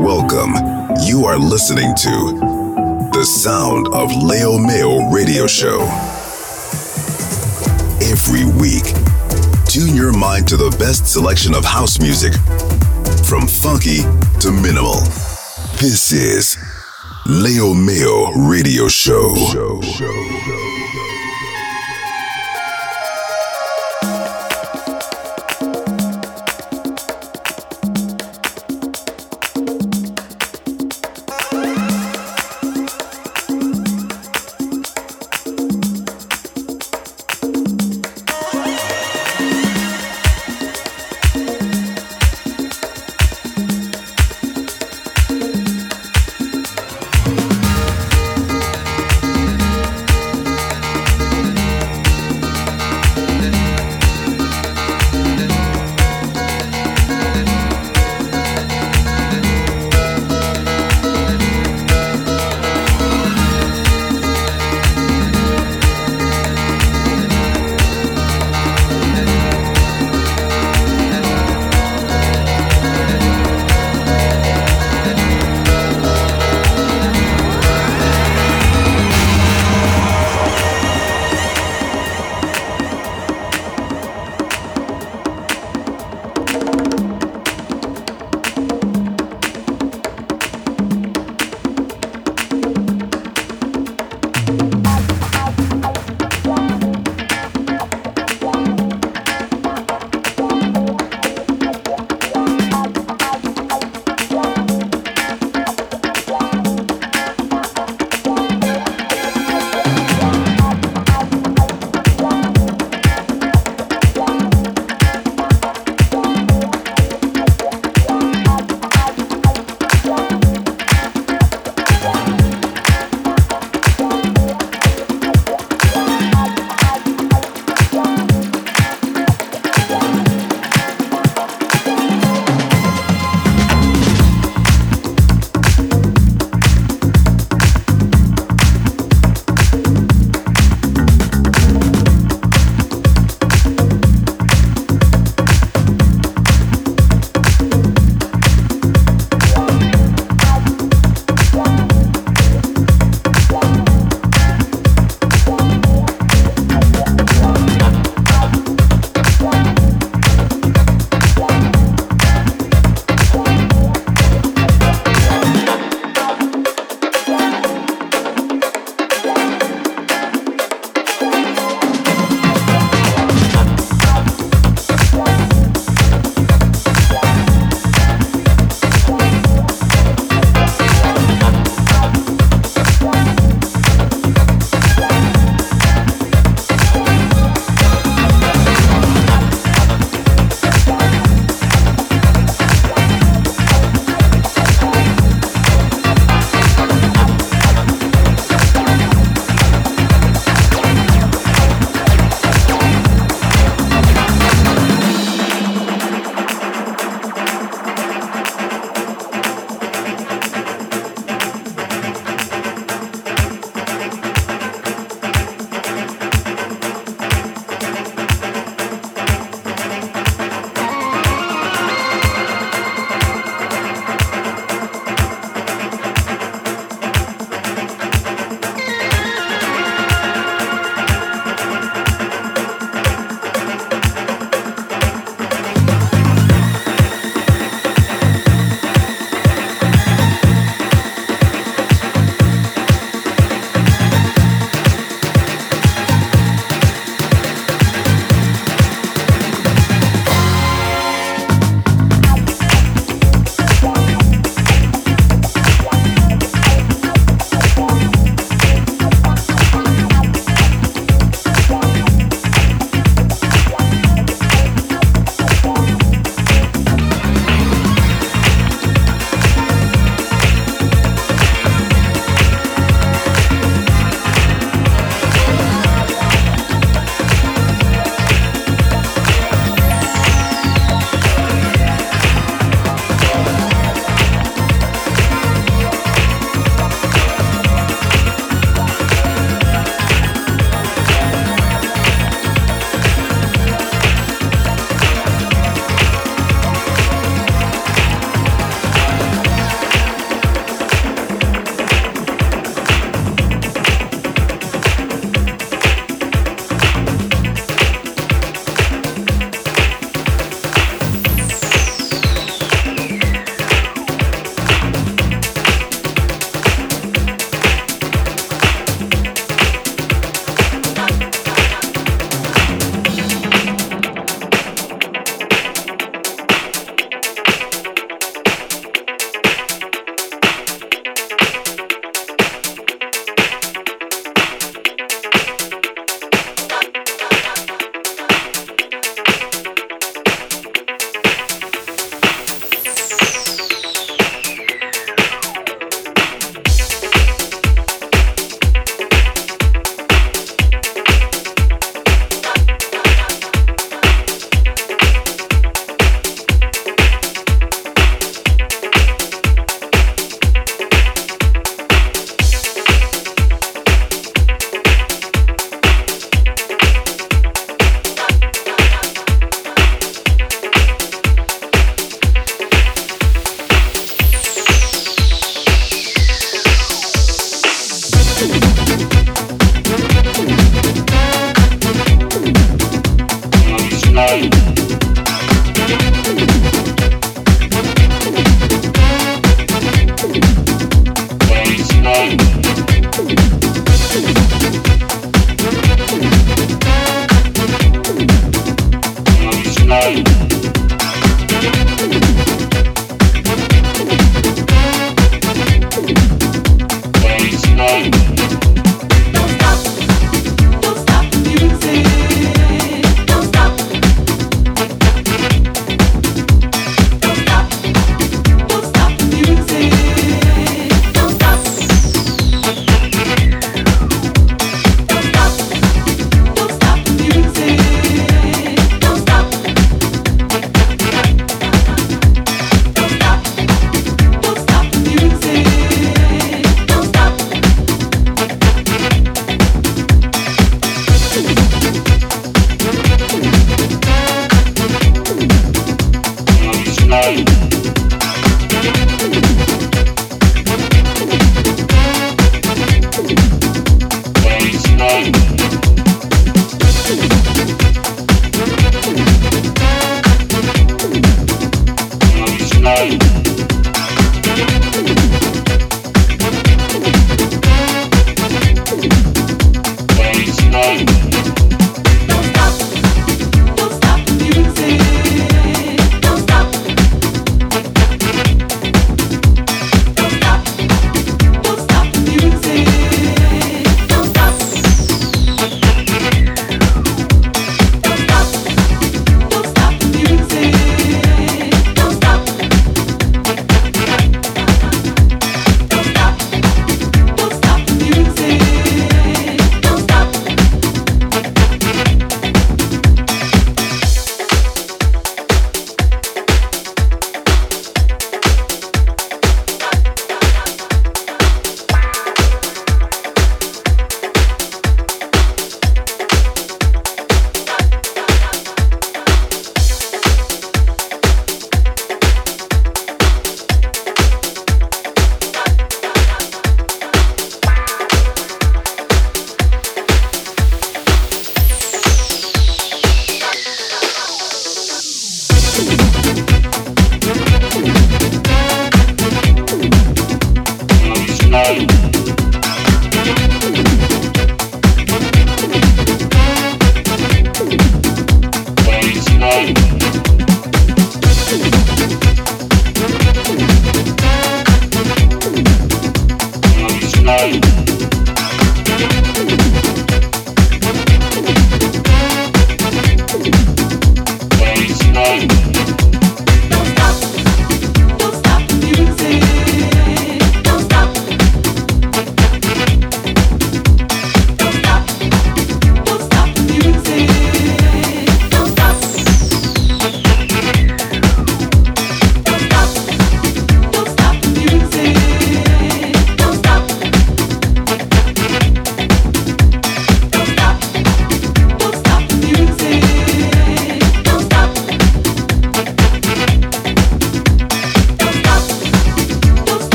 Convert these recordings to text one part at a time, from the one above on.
Welcome. You are listening to the sound of Leo Mayo Radio Show. Every week, tune your mind to the best selection of house music, from funky to minimal. This is Leo Mayo Radio Show. show, show, show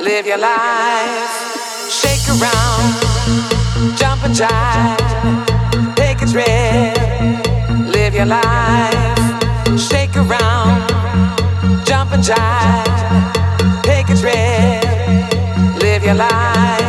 live your life. Shake around, jump and jive, take a trip, live your life. Shake around, jump and jive, take a trip, live your life.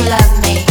you love me.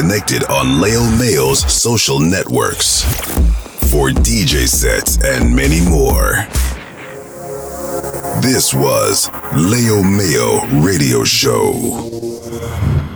Connected on Leo Mayo's social networks for DJ sets and many more. This was Leo Mayo Radio Show.